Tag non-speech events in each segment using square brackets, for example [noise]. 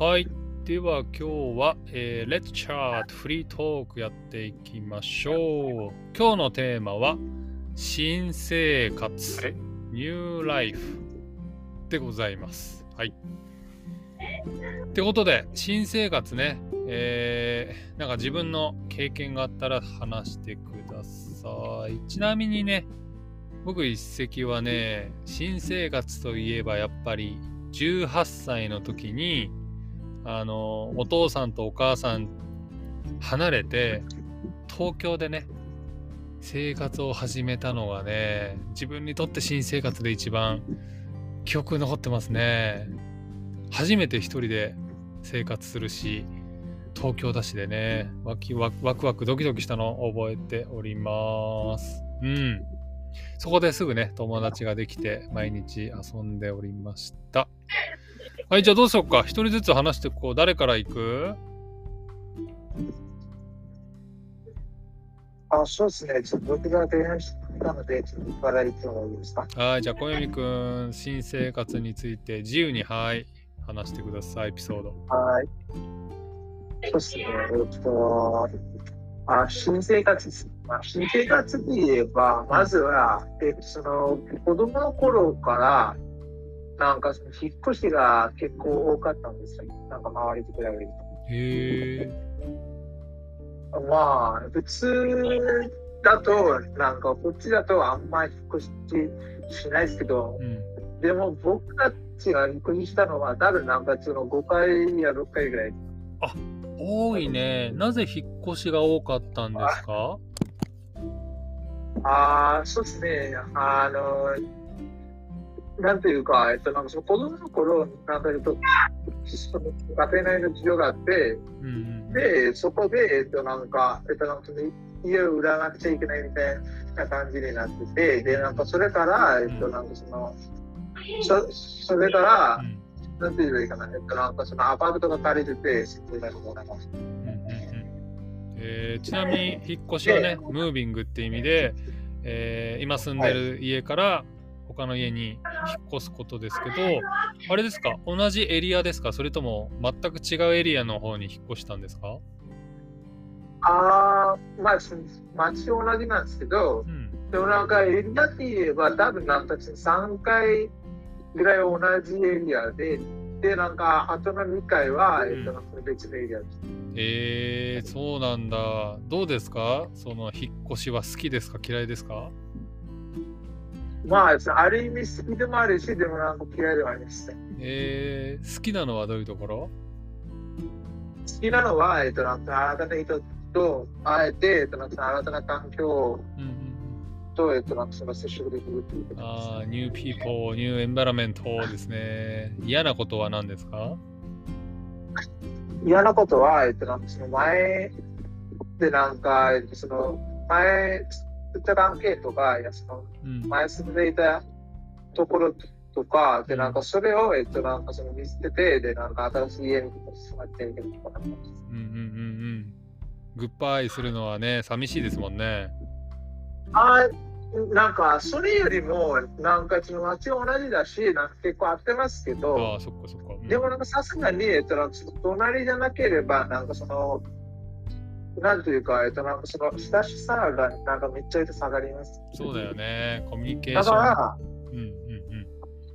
はい。では今日は、えー、Let's Chat フリートークやっていきましょう。今日のテーマは新生活、ニューライフでございます。はい。ってことで、新生活ね、えー、なんか自分の経験があったら話してください。ちなみにね、僕一席はね、新生活といえばやっぱり18歳の時に、あの、お父さんとお母さん離れて、東京でね、生活を始めたのがね、自分にとって新生活で一番記憶残ってますね。初めて一人で生活するし、東京だしでね、ワキワクワクワクドキドキしたのを覚えております。うん。そこですぐね、友達ができて、毎日遊んでおりました。はい、じゃあどうしようか。一人ずつ話していこう。誰から行く？あ、そうですね。ちょっと僕が提案したので、ちょっとからてもいいですか？はい、じゃあ小読くん、新生活について自由に、はい、話してください、エピソード。はい。そうですね。えっと、あ新生活です。まあ、新生活で言えば、まずは、えっと、その、子供の頃から、なんかその引っ越しが結構多かったんですよ。なんか周りと比べると。へえ。まあ、普通だと、なんかこっちだとあんまり引っ越ししないですけど、うん。でも僕たちが引っ越ししたのは多分なんかその5回や6回ぐらい。多いね。なぜ引っ越しが多かったんですか？ああ、そうですね。あの、なんていうか、えっと、なんかその子供の頃、なんかえっと、その家庭内の事情があって、うんうん。で、そこで、えっと、なんか、えっと、なんかその家を売らなくちゃいけないみたいな感じになってて、で、なんかそれから、えっと、なんかその、そそれからう、んなんて言えばいいかな、えっと、なんかそのアパートとか借りてて、住んでたところなんかえーちなみに引っ越しはね、ムービングって意味で、えー今住んでる家から他の家に引っ越すことですけど、あれですか？同じエリアですか？それとも全く違うエリアの方に引っ越したんですか？ああ、まあ、町同じなんですけどう、ん。でもなんかエリアって言えば、多分なんか3回ぐらい同じエリアで、で、なんか、あとの2回は、えっ別のエリアです。えー、そうなんだ。どうですか？その引っ越しは好きですか？嫌いですか？まあ、ある意味好きでもあるし、でもなんか嫌いでもありますね。えー、好きなのはどういうところ？好きなのは、えっと、なんか新たな人と会えて、えっと、なんか新たな環境うんうんと、えっと、なんかその接触できるっていうああ、 new people、new environment ですね。嫌なことは何ですか？嫌なことは、えっと、なんかその前でなんか、えっと、その前、作った関係とか、いや、そのうん。前住んでいたところとか、で、なんかそれを、えっと、なんかその見捨てて、で、なんか新しい家に住まってるとかなんかうんうんうんうん。グッバイするのはね、寂しいですもんね。あーなんか、それよりも、なんか、その街は同じだし、なんか結構合ってますけあど、あ、そっかそっか。うんでもなんかさすがに、えっと、なんかその隣じゃなければ、なんかその、なんというか、えっと、なんかその親しさが、なんかめっちゃ下がります。そうだよね。コミュニケーだション。から、うんうんうん。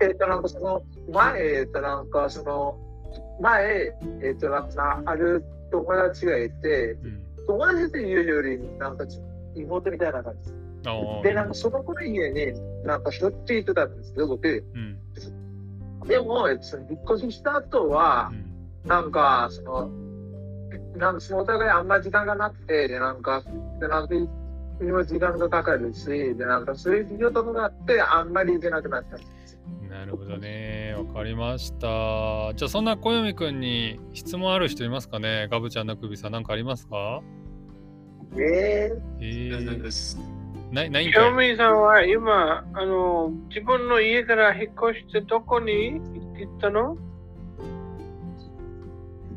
えっと、なんかその、前、えっと、なんかその、前、えっと、なんかある友達がいて、うん友達っていうより、なんか妹みたいな感じでなんかその子の家に、なんかしょっちゅう行ってたんですけど、僕。うんでも、えっと、引っ越しした後はう、んなんか、その、なんかそのお互いあんま時間がなくて、で、なんか、で、なんか、今時間がかかるし、で、なんかそういう事情とかがあって、あんまり行けなくなったんです。なるほどね。わかりました。じゃあ、そんな小読くんに質問ある人いますかね？ガブちゃん、なくびさん、なんかありますか？ええー、です。ないないんかい？ミさんは今、あの、自分の家から引っ越してどこに行ったの？ー、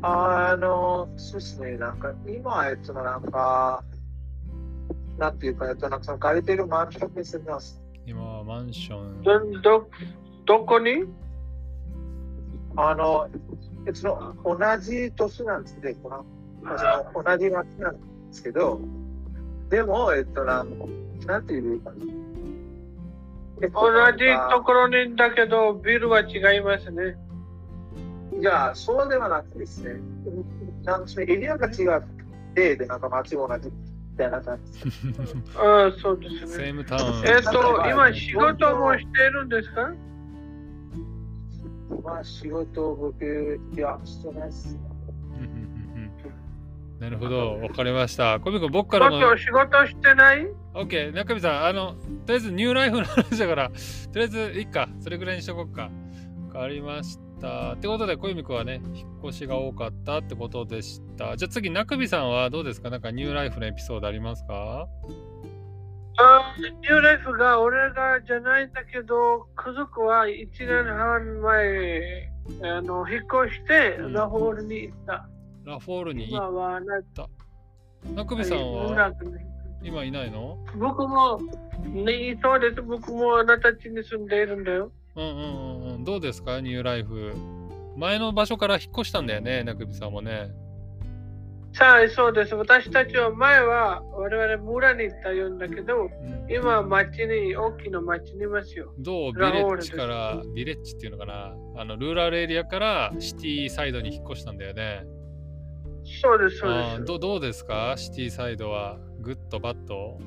あの、そうですね、なんか、今、えっと、なんか、なんていうか、えっと、なんかその借りてるマンションに住んでます。今はマンション。ど、ど、どこに？あの、えその同じ年なんですね、このの同じ町なんですけど、でも、えっと、なんなんていうか、えっと同じなんかところにだけど、ビルは違いますね。いや、そうではなくてですね、なんかそのエリアが違って、で、なんか街も同じみたいな感じです。[laughs] ああ、そうですね。えっと、今仕事もしているんですか？まあ、仕事を僕、いや、してないっす。なるほど、わかりました。小見君、僕からの。今日仕事してない？OK、中見さん、あの、とりあえずニューライフの話だから、とりあえずいいか、それぐらいにしとこうか。わかりました。ってことで、小泉君はね、引っ越しが多かったってことでした。じゃあ次、中見さんはどうですか？なんかニューライフのエピソードありますか？あニューライフが俺がじゃないんだけど、家族は1年半前、あの引っ越してうんラホールに行った。ラフォールに行今はな中見さんは？なく今いないの？僕も、ね、そうです。僕もあなた家に住んでいるんだよ。うんうんうんうん。どうですか？ニューライフ。前の場所から引っ越したんだよね、中見さんもね。さあ、そうです。私たちは前は我々村に行ったようんだけど、うん今は町に、大きな町にいますよ。どう village から、 village っていうのかな？あの、 rural area から city side に引っ越したんだよね。そうです、そうです。どどうですか？ city side は。 Good、bad？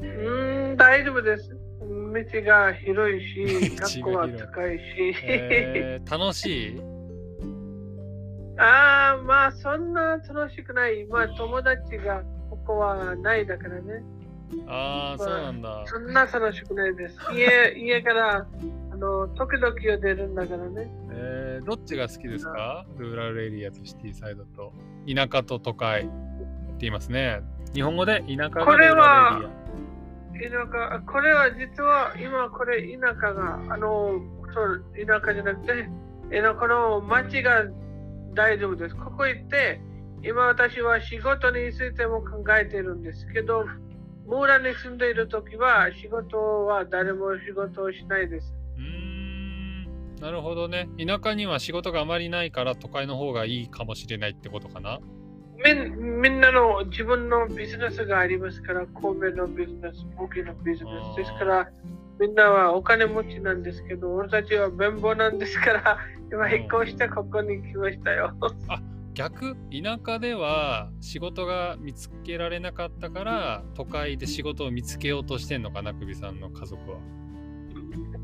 うーん、大丈夫です。道が広いし、[laughs] 学校は高いし。えー楽しい？[laughs] ああ、まあそんな楽しくない。まあ友達がここはないだからね。ああ、そうなんだ。そんな楽しくないです。家 [laughs] 家からあの時々は出るんだからね。えーどっちが好きですか？ルーラルエリアとシティサイドと。田舎と都会って言いますね。日本語で田舎がこれルーラはルエリア。田舎、これは実は今これ田舎が、あの、そう田舎じゃなくて、えのこの町が大丈夫です。ここ行って、今私は仕事についても考えているんですけど、村に住んでいるときは仕事は誰も仕事をしないです。うんなるほどね。田舎には仕事があまりないから都会の方がいいかもしれないってことかな。みんみんなの自分のビジネスがありますから、神戸のビジネス、僕のビジネスですから、みんなはお金持ちなんですけど、俺たちは貧乏なんですから、[laughs] 今引っ越してここに来ましたよ。逆？田舎では仕事が見つけられなかったから都会で仕事を見つけようとしてんのかな首さんの家族は。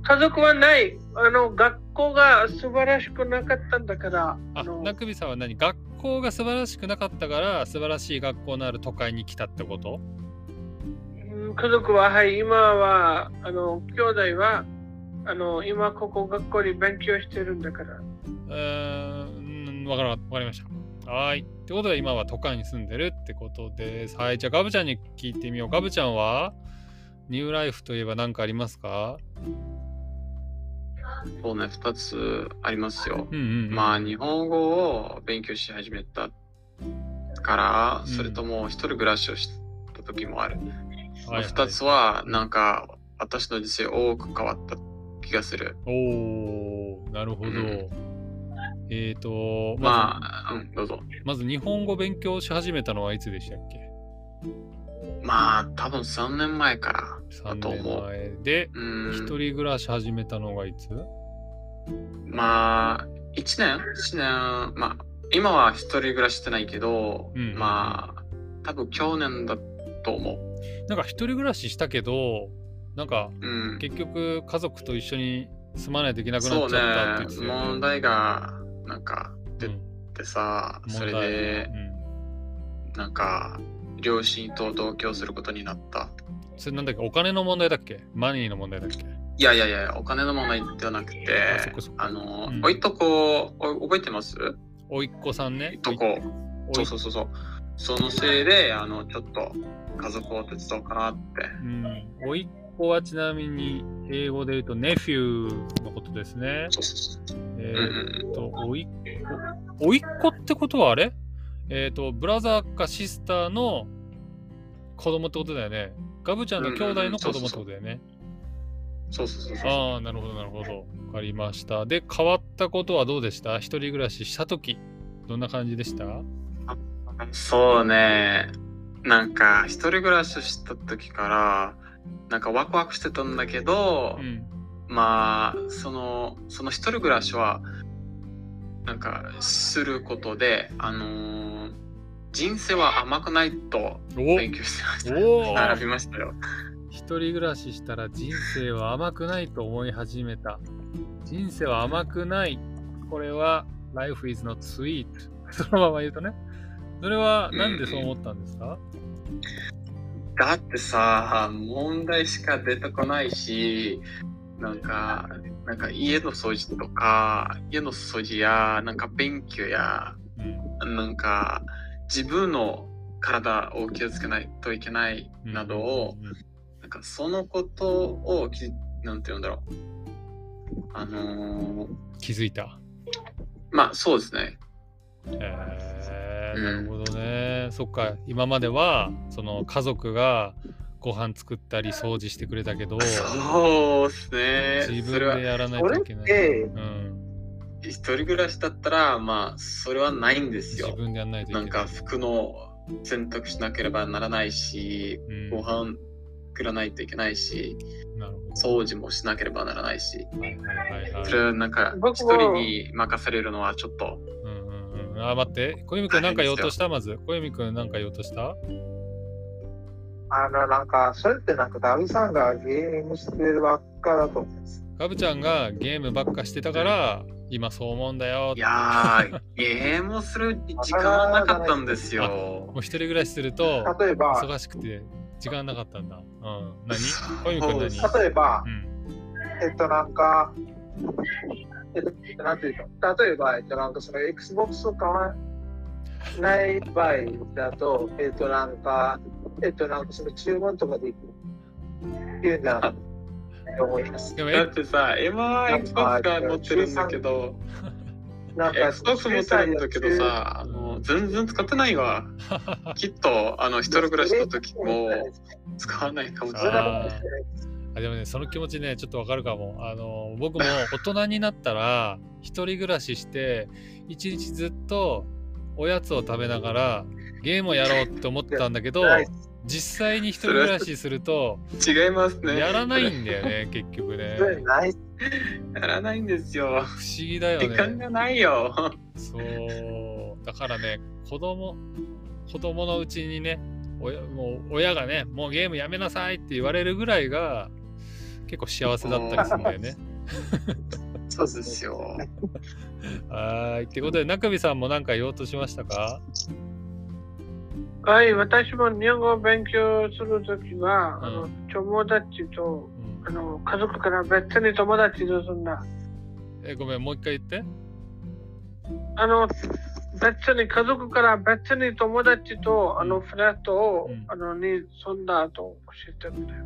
家族はない。あの、学校が素晴らしくなかったんだから、あ、のなくびさんは何？学校が素晴らしくなかったから素晴らしい学校のある都会に来たってこと？うん家族は、はい、今は、あの、兄弟は、あの、今ここ学校に勉強してるんだから。えー、うんわからわかりました。はーい。ってことで今は都会に住んでるってことです。はい。じゃあガブちゃんに聞いてみよう。ガブちゃんはニューライフといえば何かありますか？そうね、2つありますよ。うんうん、うん。まあ、日本語を勉強し始めたから、うんそれとも一人暮らしをした時もある。そのはいはい2つは、なんか、私の人生多く変わった気がする。おー、なるほど。うんえっ、と、ままあ、うん、どうぞ。ず、まず日本語勉強し始めたのはいつでしたっけ？まあ、多分3年前からだ ?3 と思う。年前で、うん、一人暮らし始めたのがいつ？まあ、1年 ?1 年、まあ、今は一人暮らししてないけど、うんまあ、多分去年だと思う。なんか一人暮らししたけど、なんかうん。結局家族と一緒に住まないといけなくなそうっちゃったってね、ね問題がなんか出うんてさ、それ問題でうんなんか両親と同居することになった。それなんだっけ？お金の問題だっけ？マニーの問題だっけ？いやいやいや、お金の問題ではなくてあの、うんおいとこ、お覚えてます？おいっ子さんね。いとこ。そうそうそうそう。そのせいで、あの、ちょっと家族を手伝おうかなって。うん。おいっ子はちなみに英語で言うとネフューのことですね。そうそうそう。えっと、おいっ子。おいっ子ってことはあれ？えーっと、ブラザーかシスターの子供ってことだよね。ガブちゃんの兄弟の子供ってことだよね。そうそうそう。ああ、なるほど、なるほど。わかりました。で、変わったことはどうでした？一人暮らししたとき、どんな感じでした？そうね。なんか、一人暮らしした時から、なんかワクワクしてたんだけど、うん。まあ、その、その一人暮らしは、なんか、することで、あのー人生は甘くないとお勉強してました。お学びましたよ。一人暮らししたら人生は甘くないと思い始めた。人生は甘くない。これは Life is not sweet。そのまま言うとね。それはなんでそう思ったんですか、だってさ、問題しか出てこないし、なんか、なんか家の掃除とか、家の掃除や、なんか勉強や、うんなんか自分の体を気をつけないといけないなどを、うんなんかそのことをき、なんて言うんだろう。あのー気づいた？まあそうですね。えー、うんなるほどね。そっか、今まではその家族がご飯作ったり掃除してくれたけど、そうですね。自分でやらないといけない。て、うん、一人暮らしだったら、まあそれはないんですよ。自分でやらないといけな。ないんか服の洗濯しなければならないし、うん、ご飯作らないといけないし、なるほ掃除もしなければならないし、ど。はいはいはいはいそれはなんか一人に任されるのはちょっと、うんうんうん。あ、待って。小弓くんなんか言おうとした？まず。小弓くんなんか言おうとした？あの、なんか、それってなんか、ダルさんがゲームしてるばっかだと思うんです。ガブちゃんがゲームばっかしてたから、今そう思うんだよい。やー、ゲームをする時間はなかったんですよ。[laughs] もう一人暮らしすると、例えば、忙しくて時間なかったんだ。うん。何？小弓くん何？例えばう、ん。えっと、なんか、えっと、なんていうか、例えば、えっと、なんか、その Xbox を買わない場合だと、えっと、なんか、えっと、なんか、その注文とかできるっていうんだと思います。でも、だえってさ、今 Xbox が持ってるんだけど、なんか、Xbox 持ってるんだけどさ、あの全然使ってないわ。[laughs] きっと、あの、一人暮らしの時も使わないかもしれない。ああでもね、その気持ちね、ちょっとわかるかも。あの、僕も [laughs] 大人になったら、一人暮らしして、一日ずっとおやつを食べながら、ゲームをやろうって思ってたんだけど、実際に一人暮らしすると、違いますね。やらないんだよね、[laughs] 結局ね。やらないんですよ。不思議だよね。時間がないよ。そう。だからね、子供、子供のうちにね、親もう親がね、もうゲームやめなさいって言われるぐらいが、結構幸せだったりするんだよね。[laughs] そうですよ。[laughs] はーい。ってことで、中見さんも何か言おうとしましたか？はい、私も日本語を勉強するときは、うんあの友達とうんあの家族から別に友達とすんだ。え、ごめん、もう一回言って。あの別に家族から別に友達とあのフラットを、うんあのに住んだと教えてるんだよ。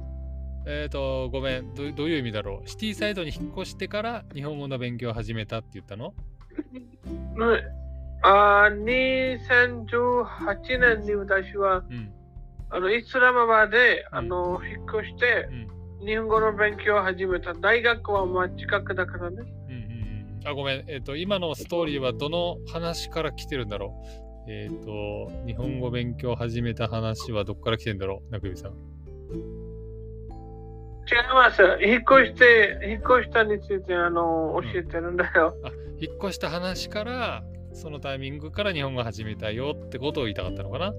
えっ、と、ごめんど、どういう意味だろう。シティサイドに引っ越してから日本語の勉強を始めたって言ったの？ね [laughs] あ2018年に私はうん。あのイスラマバであの引っ越してうん。日本語の勉強を始めた。大学はまあ近くだからね。うんうんうん。あ、ごめん。えっ、と、今のストーリーはどの話から来てるんだろう？えっ、と、日本語勉強を始めた話はどこから来てるんだろう、中見さん。違います。引っ越して、引っ越したについてあの教えてるんだよ。あ、引っ越した話から、そのタイミングから日本語を始めたよってことを言いたかったのかな？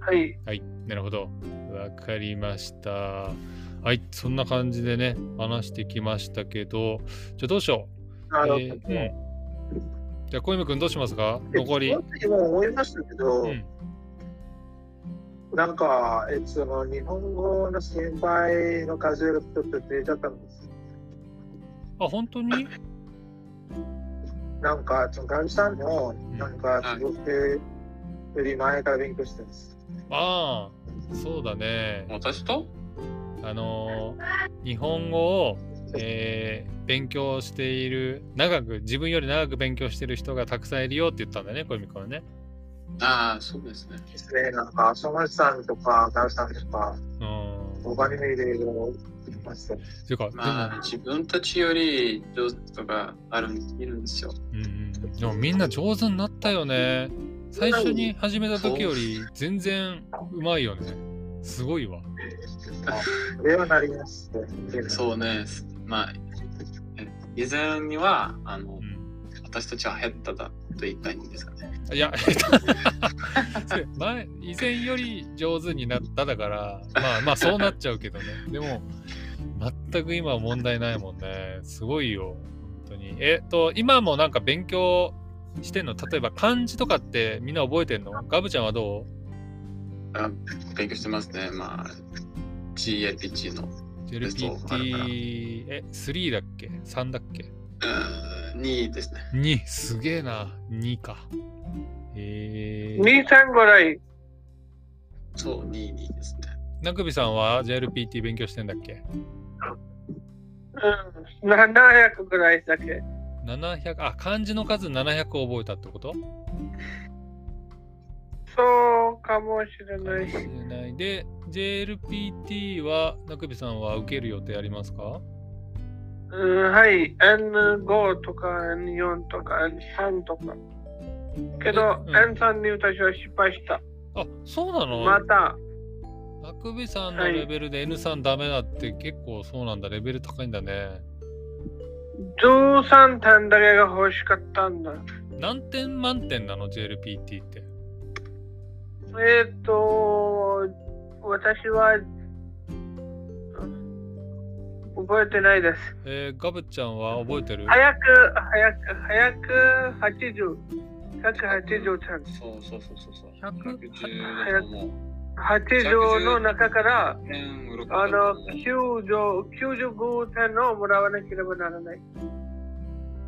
はい。はい、なるほど。わかりました。はい、そんな感じでね、話してきましたけど、じゃあどうしよう。なるほど。えーうん。じゃあ、小泉くんどうしますか？残り。今思いましたけど、うん。なんか、えその日本語の心配の数がちょっと増えちゃったんです。あ、本当に？なんか、そのガルさんも、なんか、すごくより前から勉強してます。ああ、そうだね。私と？あのー日本語を、えー勉強している、長く、自分より長く勉強している人がたくさんいるよって言ったんだね、小泉くんはね。ああ、そうですね。ですね。なんか、ソマチさんとか、ガルさんとか、うん。他にもいろ。ていうか、まあ、自分たちより上手とかあるいるんですよ。でも、うんうん、でもみんな上手になったよね。最初に始めた時より全然うまいよね。すごいわ。これはなります。そうね。まあ、え以前には、あのう、ん私たちは減っただと言いたいんですかね。いや、[laughs] 前以前より上手になっただから、まあまあそうなっちゃうけどね。でも、全く今は問題ないもんね。すごいよ。本当に。えっと、今もなんか勉強してんの？例えば漢字とかってみんな覚えてんの？ガブちゃんはどあ勉強してますね。まあ、GAPG の。うテストあるから ?JLPT、え、3だっけ ?3 だっけ？うん、2ですね。?2、すげえな。2か。えー。2、3ぐらい。そう、2、2ですね。なくびさんは JLPT 勉強してんだっけ？うん。700ぐらいだけ。700あ漢字の数700覚えたってこと？そうかもしれない。しれないで JLPT はなくびさんは受ける予定ありますか？うん、はい。N5 とか N4 とか N3 とか。けど、うん N3 に私は失敗した。あそうなの、また、なくびさんのレベルで N3 ダメだって結構そうなんだレベル高いんだね13点だけが欲しかったんだ。何点満点なの？JLPT ってえっ、と、私は、うん覚えてないです。えー、ガブちゃんは覚えてる？早く、早く、早く80。180点。そうそうそうそうそう。100 110だと思う。80の中から、点6あの、90 95点をもらわなければならない。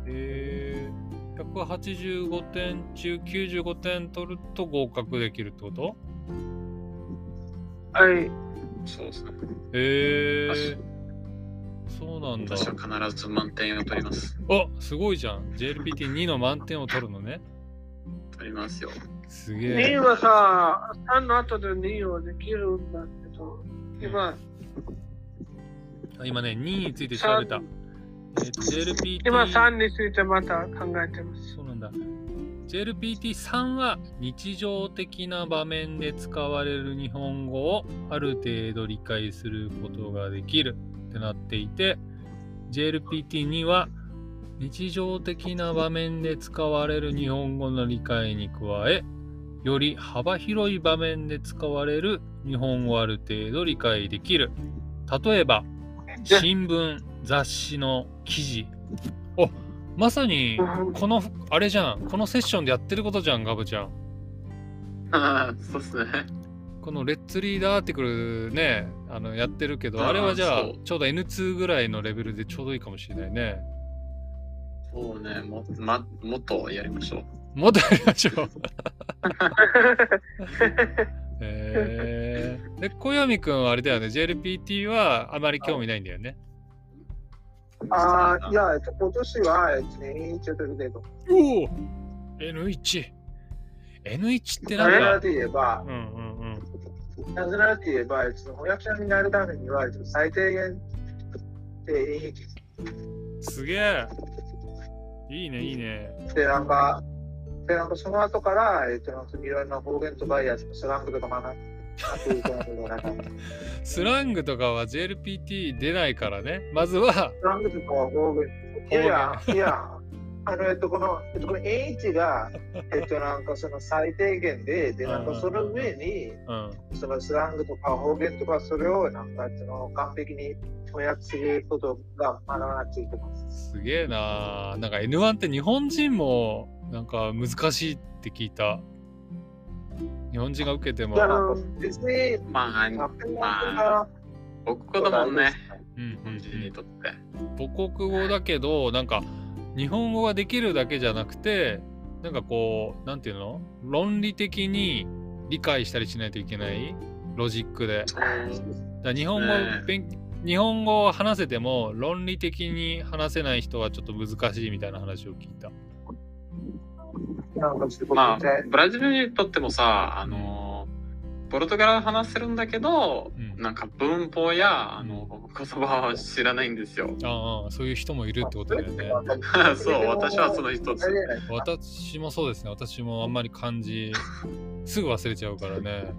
えー、185点中95点取ると合格できるってこと？はい。そうですね。えー、そうなんだ私は必ず満点を取ります。あすごいじゃん JLPT2 の満点を取るのね取りますよ。すげ2えはさ、3の後で2をできるんだけど、今、あ今ね2について調べた、えー JLPT 今3についてまた考えてます。そうなんだ。JLPT3 は日常的な場面で使われる日本語をある程度理解することができるってなっていて JLPT2 は日常的な場面で使われる日本語の理解に加えより幅広い場面で使われる日本語をある程度理解できる。例えば新聞雑誌の記事。おまさにうんこのあれじゃん。このセッションでやってることじゃんガブちゃん。ああ、そうですね。このレッツリーダーアーティクルねあのやってるけどあれはじゃあちょうど N2 ぐらいのレベルでちょうどいいかもしれないね。そうね、も,、ま、もっとやりましょう。もっとやりましょう。[laughs] へえー、で小読くんはあれだよね。JLPT はあまり興味ないんだよね。ああ、いや、えっと、今年は、えっとね、ちょっとけど、おお N1N1 ってななぜならんかといえばう、んうんうん。なぜならといえば、えっと翻訳者になるためには、えっと最低限っていいすげえ。いいねいいね。で、なんか、で、なんかその後から、えっと、なんかいろんな方言とかやスラングとか学んで、スラングとか [laughs] は JLPT 出ないからね。まずは。スラングとかは方言。いやいや、あの、えっと、この、えっと、この H が、えっと、なんかその最低限で、で、なんかその上に、うん。そのスラングとか方言とか、それをなんかその完璧に翻訳することが学ばなきゃいけます。すげえななんか N1 って日本人もなんか難しいって聞いた。日本人が受けても。まあ、ままあ、母国語だもんね。うん日本人にとって。母国語だけどなんか日本語ができるだけじゃなくてなんかこうなんていうの？論理的に理解したりしないといけない。ロジックで。だ日本語、勉日本語を話せても論理的に話せない人はちょっと難しいみたいな話を聞いたなんかまあブラジルにとってもさ、あの、ポルトガル話せるんだけど、うんなんか文法やあの言葉は知らないんですよ。ああ、そういう人もいるってことだよね。[laughs] そう、私はその一つ。私もそうですね。私もあんまり漢字、すぐ忘れちゃうからね。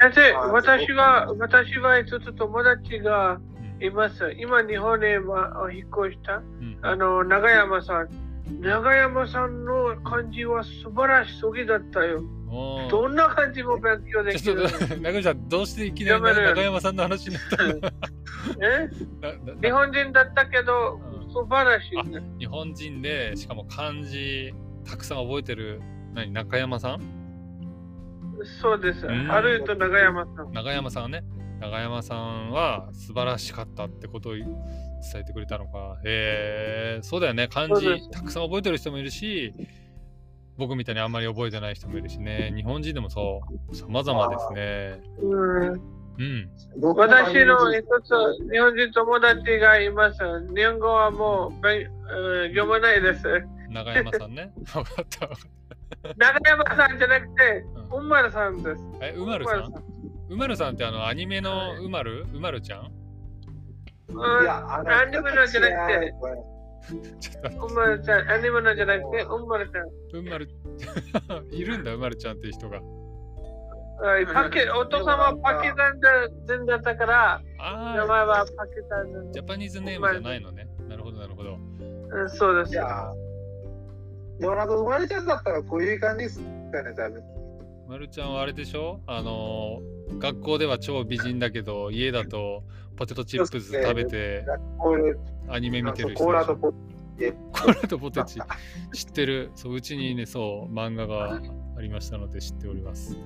先生、あ私は、私は一つ友達がうんいます。今、日本へま引っ越した、うんあの、長山さん。長山さんの漢字は素晴らしすぎだったよ。どんな漢字も勉強できる中身 [laughs] さん、どうしていきなりやめろよ中山さんの話になったの？[laughs] え？日本人だったけどうん、素晴らしいね。日本人で、しかも漢字たくさん覚えてる、何、中山さん？そうです。うん歩いと長山さん。中山さんね。中山さんは素晴らしかったってことを伝えてくれたのか。へえ、そうだよね。漢字たくさん覚えてる人もいるし、僕みたいにあんまり覚えてない人もいるしね。日本人でもそう、様々ですね。うんうん。私の一つ日本人友達がいます。日本語はもう勉うん読まないです。中山さんね。[laughs] わかった。長山さんじゃなくて、ううまるさんです。え、うまるさんうまるさんってあのアニメのうまる？うまるちゃん？うんいや、アニメのじゃなくて、ちょっとうまるちゃん、アニメのじゃなくて、うまるちゃん。うまる [laughs] いるんだうまるちゃんっていう人が。はいパキお父さんはパキスタン人だったから、ああ、名前はパキスタン人ジャパニーズネームじゃないのね。なるほどなるほど。うんそうですい。や、でもなんか生まれちゃんだったらこういう感じですかね、多分。まるちゃんはあれでしょ？あのー学校では超美人だけど家だとポテトチップス食べてアニメ見てる人コーラとポテコーラとポテチ。知ってる？そううちにねそう漫画がありましたので知っております。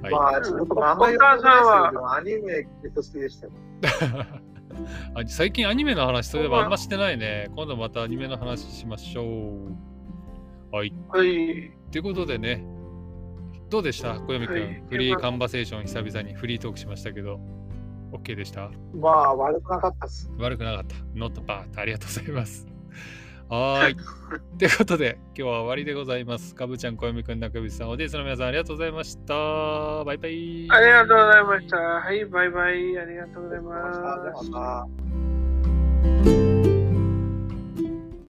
はい、まあ、ちょっと漫画読んでないですけど、アニメ結構好きでしたよ。[laughs] あ最近アニメの話そういえばあんましてないね。今度またアニメの話しましょう。はい。はい。ということでねどうでした？小読くん、はいフリーカンバセーション久々にフリートークしましたけど OK でした？まあ、悪くなかったっす。悪くなかった。Not bad. ありがとうございます。はーい。[laughs] ということで、今日は終わりでございます。かぶちゃん、小読くん、中渕さん、おディースの皆さん、ありがとうございました。バイバイ。ありがとうございました。はい、バイバイ。ありがとうございます。